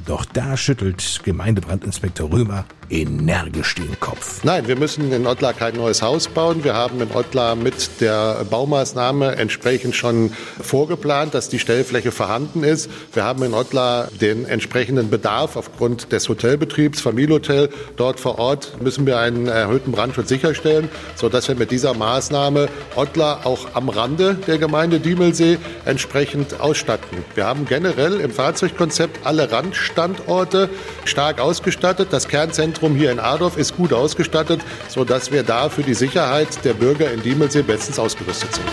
Doch da schüttelt Gemeindebrandinspektor Römer energisch den Kopf. Nein, wir müssen in Ottlar kein neues Haus bauen. Wir haben in Ottlar mit der Baumaßnahme entsprechend schon vorgeplant, dass die Stellfläche vorhanden ist. Wir haben in Ottlar den entsprechenden Bedarf aufgrund des Hotelbetriebs, Familienhotel. Dort vor Ort müssen wir einen erhöhten Brandschutz sicherstellen, sodass wir mit dieser Maßnahme Ottlar auch am Rande der Gemeinde Diemelsee entsprechend ausstatten. Wir haben generell im Fahrzeugkonzept alle Randstandorte stark ausgestattet. Das Kernzentrum hier in Adorf ist gut ausgestattet, sodass wir da für die Sicherheit der Bürger in Diemelsee bestens ausgerüstet sind.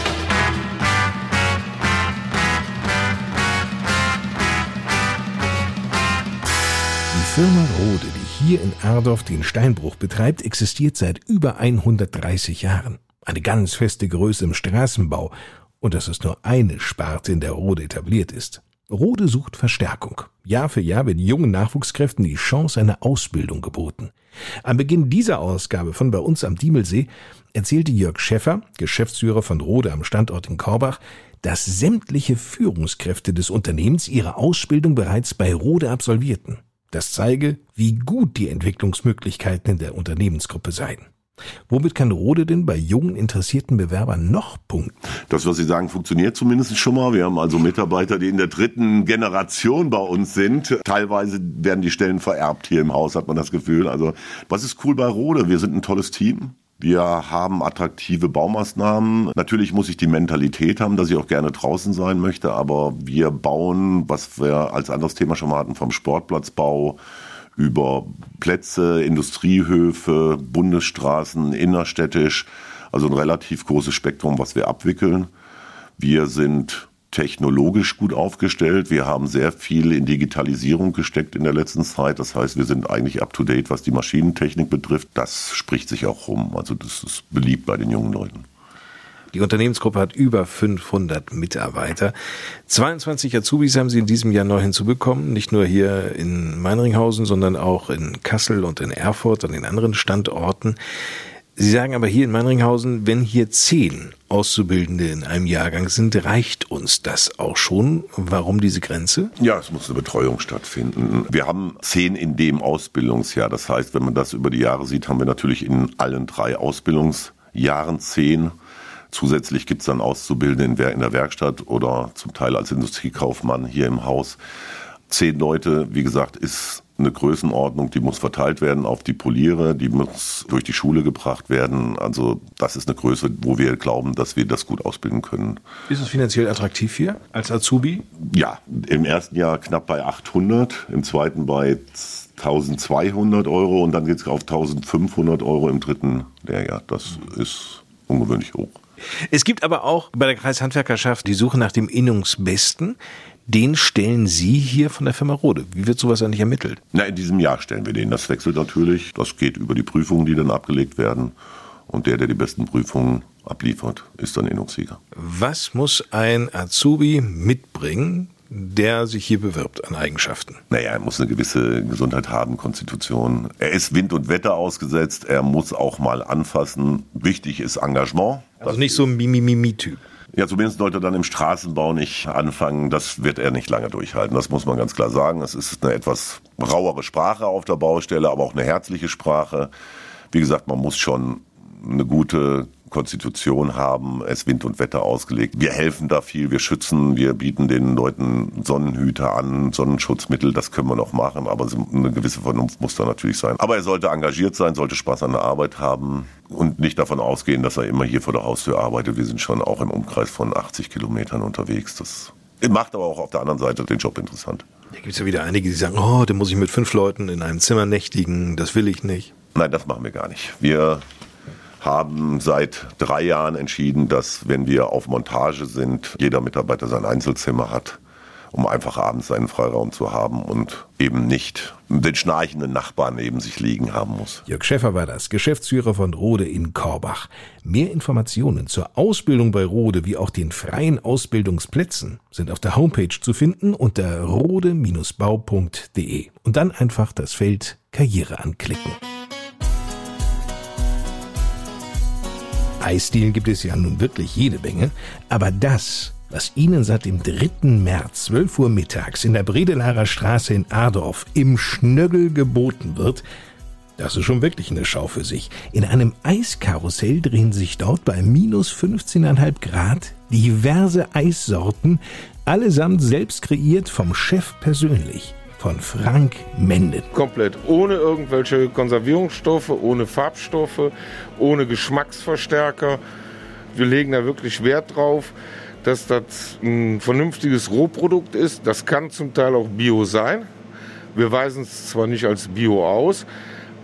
Die Firma Rode, die hier in Ardorf den Steinbruch betreibt, existiert seit über 130 Jahren. Eine ganz feste Größe im Straßenbau. Und das ist nur eine Sparte, in der Rode etabliert ist. Rode sucht Verstärkung. Jahr für Jahr wird jungen Nachwuchskräften die Chance einer Ausbildung geboten. Am Beginn dieser Ausgabe von bei uns am Diemelsee erzählte Jörg Schäffer, Geschäftsführer von Rode am Standort in Korbach, dass sämtliche Führungskräfte des Unternehmens ihre Ausbildung bereits bei Rode absolvierten. Das zeige, wie gut die Entwicklungsmöglichkeiten in der Unternehmensgruppe seien. Womit kann Rode denn bei jungen interessierten Bewerbern noch punkten? Das, was Sie sagen, funktioniert zumindest schon mal. Wir haben also Mitarbeiter, die in der dritten Generation bei uns sind. Teilweise werden die Stellen vererbt hier im Haus, hat man das Gefühl. Also, was ist cool bei Rode? Wir sind ein tolles Team. Wir haben attraktive Baumaßnahmen. Natürlich muss ich die Mentalität haben, dass ich auch gerne draußen sein möchte, aber wir bauen, was wir als anderes Thema schon mal hatten, vom Sportplatzbau über Plätze, Industriehöfe, Bundesstraßen, innerstädtisch, also ein relativ großes Spektrum, was wir abwickeln. Wir sind technologisch gut aufgestellt. Wir haben sehr viel in Digitalisierung gesteckt in der letzten Zeit. Das heißt, wir sind eigentlich up to date, was die Maschinentechnik betrifft. Das spricht sich auch rum. Also das ist beliebt bei den jungen Leuten. Die Unternehmensgruppe hat über 500 Mitarbeiter. 22 Azubis haben sie in diesem Jahr neu hinzubekommen. Nicht nur hier in Meinringhausen, sondern auch in Kassel und in Erfurt und in anderen Standorten. Sie sagen aber hier in Meinringhausen, wenn hier zehn Auszubildende in einem Jahrgang sind, reicht uns das auch schon. Warum diese Grenze? Ja, es muss eine Betreuung stattfinden. Wir haben zehn in dem Ausbildungsjahr. Das heißt, wenn man das über die Jahre sieht, haben wir natürlich in allen drei Ausbildungsjahren zehn. Zusätzlich gibt es dann Auszubildende in der Werkstatt oder zum Teil als Industriekaufmann hier im Haus. Zehn Leute, wie gesagt, ist eine Größenordnung, die muss verteilt werden auf die Poliere, die muss durch die Schule gebracht werden. Also das ist eine Größe, wo wir glauben, dass wir das gut ausbilden können. Ist es finanziell attraktiv hier als Azubi? Ja, im ersten Jahr knapp bei 800, im zweiten bei 1200 Euro und dann geht es auf 1500 Euro im dritten Lehrjahr. Das ist ungewöhnlich hoch. Es gibt aber auch bei der Kreishandwerkerschaft die Suche nach dem Innungsbesten. Den stellen Sie hier von der Firma Rode. Wie wird sowas eigentlich ermittelt? Na, in diesem Jahr stellen wir den. Das wechselt natürlich. Das geht über die Prüfungen, die dann abgelegt werden. Und der, der die besten Prüfungen abliefert, ist dann Innungssieger. Was muss ein Azubi mitbringen, der sich hier bewirbt an Eigenschaften? Naja, er muss eine gewisse Gesundheit haben, Konstitution. Er ist Wind und Wetter ausgesetzt. Er muss auch mal anfassen. Wichtig ist Engagement. Also nicht so ein Mimimi-Typ. Ja, zumindest sollte er dann im Straßenbau nicht anfangen. Das wird er nicht lange durchhalten. Das muss man ganz klar sagen. Es ist eine etwas rauere Sprache auf der Baustelle, aber auch eine herzliche Sprache. Wie gesagt, man muss schon eine gute Konstitution haben, es Wind und Wetter ausgelegt. Wir helfen da viel, wir schützen, wir bieten den Leuten Sonnenhüter an, Sonnenschutzmittel, das können wir noch machen, aber eine gewisse Vernunft muss da natürlich sein. Aber er sollte engagiert sein, sollte Spaß an der Arbeit haben und nicht davon ausgehen, dass er immer hier vor der Haustür arbeitet. Wir sind schon auch im Umkreis von 80 Kilometern unterwegs. Das macht aber auch auf der anderen Seite den Job interessant. Da gibt es ja wieder einige, die sagen, oh, dann muss ich mit fünf Leuten in einem Zimmer nächtigen, das will ich nicht. Nein, das machen wir gar nicht. Wir haben seit drei Jahren entschieden, dass wenn wir auf Montage sind, jeder Mitarbeiter sein Einzelzimmer hat, um einfach abends seinen Freiraum zu haben und eben nicht den schnarchenden Nachbarn neben sich liegen haben muss. Jörg Schäffer war das, Geschäftsführer von Rode in Korbach. Mehr Informationen zur Ausbildung bei Rode wie auch den freien Ausbildungsplätzen sind auf der Homepage zu finden unter rode-bau.de und dann einfach das Feld Karriere anklicken. Eisdielen gibt es ja nun wirklich jede Menge, aber das, was Ihnen seit dem 3. März 12 Uhr mittags in der Bredelarer Straße in Adorf im Schnöggel geboten wird, das ist schon wirklich eine Schau für sich. In einem Eiskarussell drehen sich dort bei minus 15,5 Grad diverse Eissorten, allesamt selbst kreiert vom Chef persönlich von Frank Menden. Komplett ohne irgendwelche Konservierungsstoffe, ohne Farbstoffe, ohne Geschmacksverstärker. Wir legen da wirklich Wert drauf, dass das ein vernünftiges Rohprodukt ist. Das kann zum Teil auch Bio sein. Wir weisen es zwar nicht als Bio aus,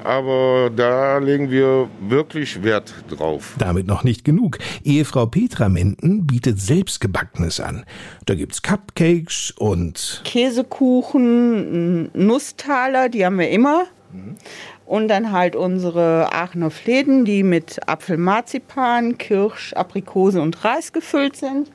aber da legen wir wirklich Wert drauf. Damit noch nicht genug. Ehefrau Petra Menden bietet selbstgebackenes an. Da gibt's Cupcakes und Käsekuchen, Nusstaler, die haben wir immer. Und dann halt unsere Aachener Fläden, die mit Apfelmarzipan, Kirsch, Aprikose und Reis gefüllt sind.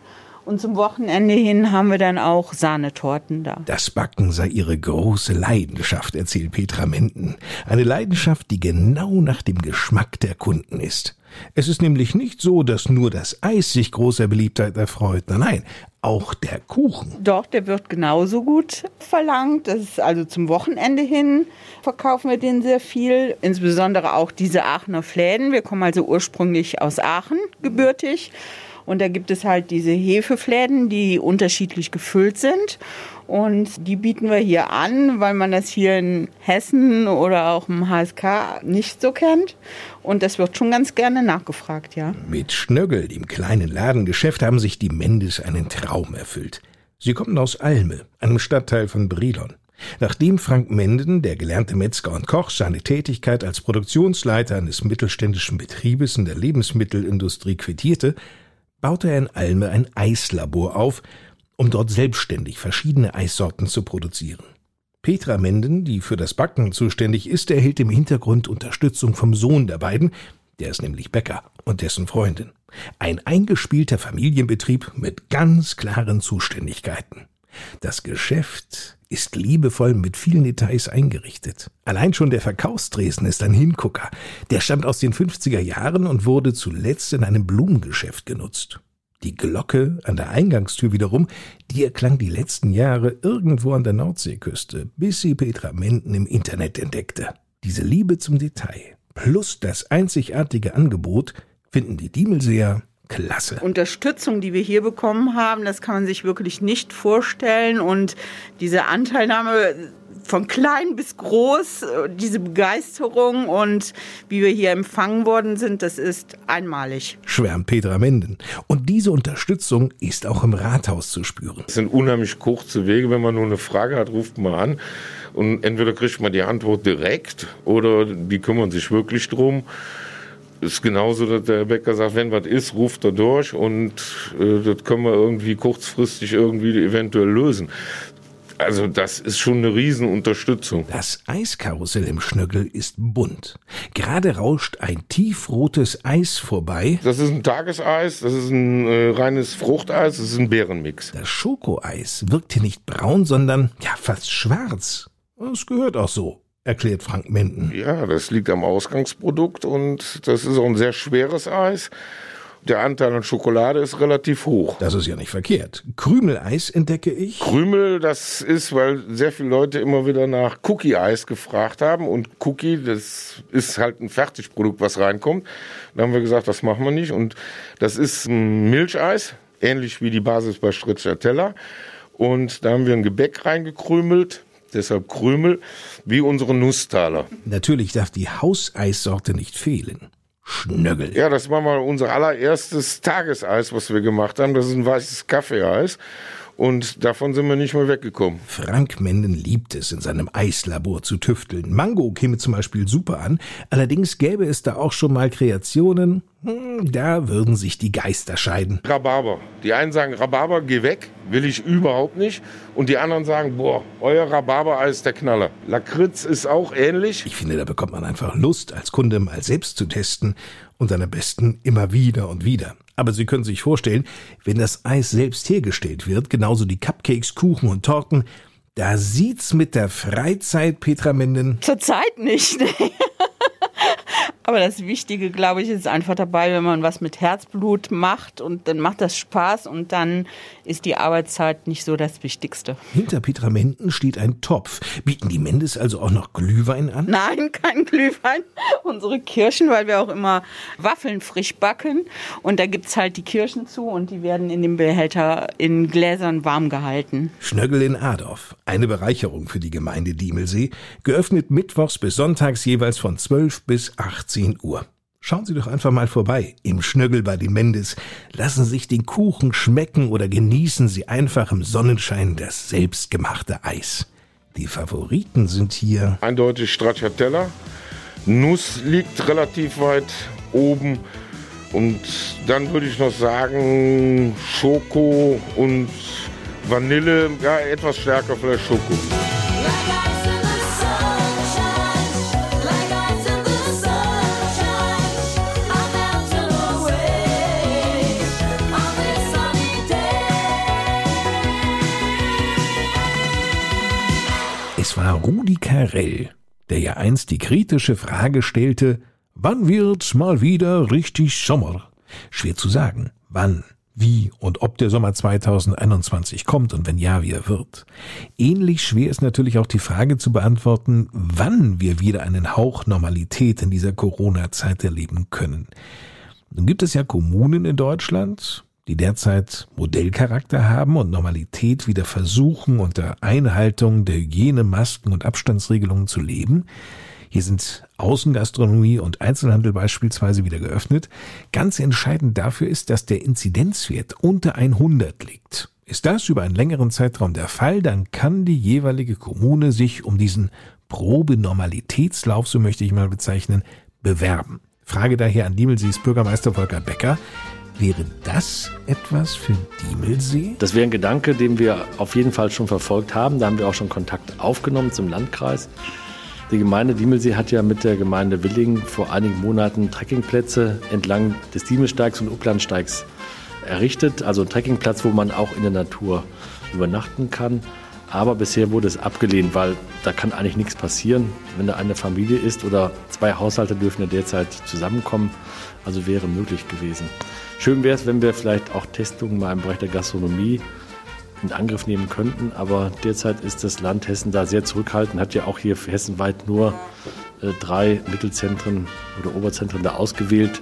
Und zum Wochenende hin haben wir dann auch Sahnetorten da. Das Backen sei ihre große Leidenschaft, erzählt Petra Menden. Eine Leidenschaft, die genau nach dem Geschmack der Kunden ist. Es ist nämlich nicht so, dass nur das Eis sich großer Beliebtheit erfreut. Nein, nein, auch der Kuchen. Doch, der wird genauso gut verlangt. Das ist also zum Wochenende hin verkaufen wir den sehr viel. Insbesondere auch diese Aachener Fläden. Wir kommen also ursprünglich aus Aachen, gebürtig. Und da gibt es halt diese Hefefläden, die unterschiedlich gefüllt sind. Und die bieten wir hier an, weil man das hier in Hessen oder auch im HSK nicht so kennt. Und das wird schon ganz gerne nachgefragt, ja. Mit Schnöggel, dem kleinen Ladengeschäft, haben sich die Mendes einen Traum erfüllt. Sie kommen aus Alme, einem Stadtteil von Brilon. Nachdem Frank Menden, der gelernte Metzger und Koch, seine Tätigkeit als Produktionsleiter eines mittelständischen Betriebes in der Lebensmittelindustrie quittierte, baute er in Alme ein Eislabor auf, um dort selbstständig verschiedene Eissorten zu produzieren. Petra Menden, die für das Backen zuständig ist, erhält im Hintergrund Unterstützung vom Sohn der beiden, der ist nämlich Bäcker und dessen Freundin. Ein eingespielter Familienbetrieb mit ganz klaren Zuständigkeiten. Das Geschäft ist liebevoll mit vielen Details eingerichtet. Allein schon der Verkaufstresen ist ein Hingucker. Der stammt aus den 50er Jahren und wurde zuletzt in einem Blumengeschäft genutzt. Die Glocke an der Eingangstür wiederum, die erklang die letzten Jahre irgendwo an der Nordseeküste, bis sie Petra Menden im Internet entdeckte. Diese Liebe zum Detail plus das einzigartige Angebot finden die Diemelseer klasse. Unterstützung, die wir hier bekommen haben, das kann man sich wirklich nicht vorstellen. Und diese Anteilnahme von klein bis groß, diese Begeisterung und wie wir hier empfangen worden sind, das ist einmalig. Schwärmt Petra Menden. Und diese Unterstützung ist auch im Rathaus zu spüren. Es sind unheimlich kurze Wege. Wenn man nur eine Frage hat, ruft man an. Und entweder kriegt man die Antwort direkt oder die kümmern sich wirklich drum. Ist genauso, dass der Bäcker sagt, wenn was ist, ruft er durch und äh, das können wir irgendwie kurzfristig irgendwie eventuell lösen. Also das ist schon eine Riesenunterstützung. Das Eiskarussell im Schnöggel ist bunt. Gerade rauscht ein tiefrotes Eis vorbei. Das ist ein Tageseis, das ist ein äh, reines Fruchteis, das ist ein Beerenmix. Das Schokoeis wirkt hier nicht braun, sondern ja fast schwarz. Es gehört auch so, erklärt Frank Menden. Ja, das liegt am Ausgangsprodukt und das ist auch ein sehr schweres Eis. Der Anteil an Schokolade ist relativ hoch. Das ist ja nicht verkehrt. Krümeleis entdecke ich. Krümel, das ist, weil sehr viele Leute immer wieder nach Cookie-Eis gefragt haben. Und Cookie, das ist halt ein Fertigprodukt, was reinkommt. Da haben wir gesagt, das machen wir nicht. Und das ist ein Milcheis, ähnlich wie die Basis bei Stracciatella. Und da haben wir ein Gebäck reingekrümelt, deshalb Krümel, wie unsere Nusstaler. Natürlich darf die Hauseissorte nicht fehlen. Schnöggel. Ja, das war mal unser allererstes Tageseis, was wir gemacht haben. Das ist ein weißes Kaffeeeis. Und davon sind wir nicht mehr weggekommen. Frank Menden liebt es, in seinem Eislabor zu tüfteln. Mango käme zum Beispiel super an. Allerdings gäbe es da auch schon mal Kreationen. Hm, da würden sich die Geister scheiden. Rhabarber. Die einen sagen, Rhabarber, geh weg, will ich überhaupt nicht. Und die anderen sagen, boah, euer Rhabarber-Eis ist der Knaller. Lakritz ist auch ähnlich. Ich finde, da bekommt man einfach Lust, als Kunde mal selbst zu testen und dann am besten immer wieder und wieder. Aber Sie können sich vorstellen, wenn das Eis selbst hergestellt wird, genauso die Cupcakes, Kuchen und Torten, da sieht's mit der Freizeit, Petra Menden. Zurzeit nicht. Aber das Wichtige, glaube ich, ist einfach dabei, wenn man was mit Herzblut macht und dann macht das Spaß und dann ist die Arbeitszeit nicht so das Wichtigste. Hinter Petra Menden steht ein Topf. Bieten die Mendes also auch noch Glühwein an? Nein, kein Glühwein. Unsere Kirschen, weil wir auch immer Waffeln frisch backen. Und da gibt's halt die Kirschen zu und die werden in dem Behälter in Gläsern warm gehalten. Schnöggel in Adorf. Eine Bereicherung für die Gemeinde Diemelsee. Geöffnet mittwochs bis sonntags jeweils von 12 bis 18 Uhr. Schauen Sie doch einfach mal vorbei im Schnöggel bei den Mendes. Lassen Sie sich den Kuchen schmecken oder genießen Sie einfach im Sonnenschein das selbstgemachte Eis. Die Favoriten sind hier Eindeutig Stracciatella. Nuss liegt relativ weit oben. Und dann würde ich noch sagen Schoko und Vanille. Ja, etwas stärker vielleicht Schoko. Es war Rudi Carell, der ja einst die kritische Frage stellte, wann wird's mal wieder richtig Sommer? Schwer zu sagen, wann, wie und ob der Sommer 2021 kommt und wenn ja, wie er wird. Ähnlich schwer ist natürlich auch die Frage zu beantworten, wann wir wieder einen Hauch Normalität in dieser Corona-Zeit erleben können. Nun gibt es ja Kommunen in Deutschland, die derzeit Modellcharakter haben und Normalität wieder versuchen, unter Einhaltung der Hygienemasken und Abstandsregelungen zu leben. Hier sind Außengastronomie und Einzelhandel beispielsweise wieder geöffnet. Ganz entscheidend dafür ist, dass der Inzidenzwert unter 100 liegt. Ist das über einen längeren Zeitraum der Fall, dann kann die jeweilige Kommune sich um diesen Probenormalitätslauf, so möchte ich mal bezeichnen, bewerben. Frage daher an Diemelsees Bürgermeister Volker Becker. Wäre das etwas für Diemelsee? Das wäre ein Gedanke, den wir auf jeden Fall schon verfolgt haben. Da haben wir auch schon Kontakt aufgenommen zum Landkreis. Die Gemeinde Diemelsee hat ja mit der Gemeinde Willingen vor einigen Monaten Trekkingplätze entlang des Diemelsteigs und Uplandsteigs errichtet. Also ein Trekkingplatz, wo man auch in der Natur übernachten kann. Aber bisher wurde es abgelehnt, weil da kann eigentlich nichts passieren. Wenn da eine Familie ist oder zwei Haushalte dürfen ja derzeit zusammenkommen, also wäre möglich gewesen. Schön wäre es, wenn wir vielleicht auch Testungen mal im Bereich der Gastronomie in Angriff nehmen könnten, aber derzeit ist das Land Hessen da sehr zurückhaltend, hat ja auch hier hessenweit nur äh, drei Mittelzentren oder Oberzentren da ausgewählt,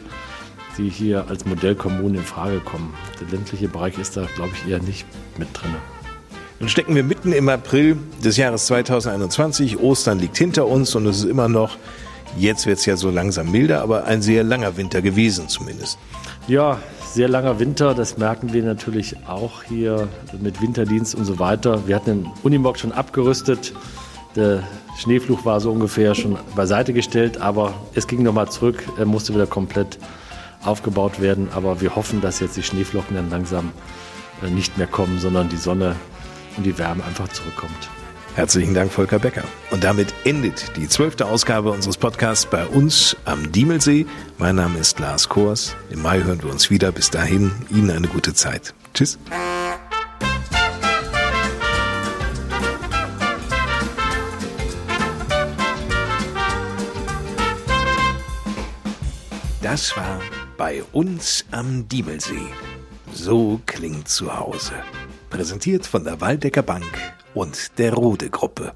die hier als Modellkommune in Frage kommen. Der ländliche Bereich ist da, glaube ich, eher nicht mit drin. Nun stecken wir mitten im April des Jahres 2021. Ostern liegt hinter uns und es ist immer noch, jetzt wird es ja so langsam milder, aber ein sehr langer Winter gewesen zumindest. Ja, sehr langer Winter, das merken wir natürlich auch hier mit Winterdienst und so weiter. Wir hatten den Unimog schon abgerüstet. Der Schneeflug war so ungefähr schon beiseite gestellt, aber es ging nochmal zurück, er musste wieder komplett aufgebaut werden. Aber wir hoffen, dass jetzt die Schneeflocken dann langsam äh, nicht mehr kommen, sondern die Sonne und die Wärme einfach zurückkommt. Herzlichen Dank, Volker Becker. Und damit endet die zwölfte Ausgabe unseres Podcasts bei uns am Diemelsee. Mein Name ist Lars Kors. Im Mai hören wir uns wieder. Bis dahin, Ihnen eine gute Zeit. Tschüss. Das war bei uns am Diemelsee. So klingt zu Hause. Präsentiert von der Waldecker Bank und der Rode Gruppe.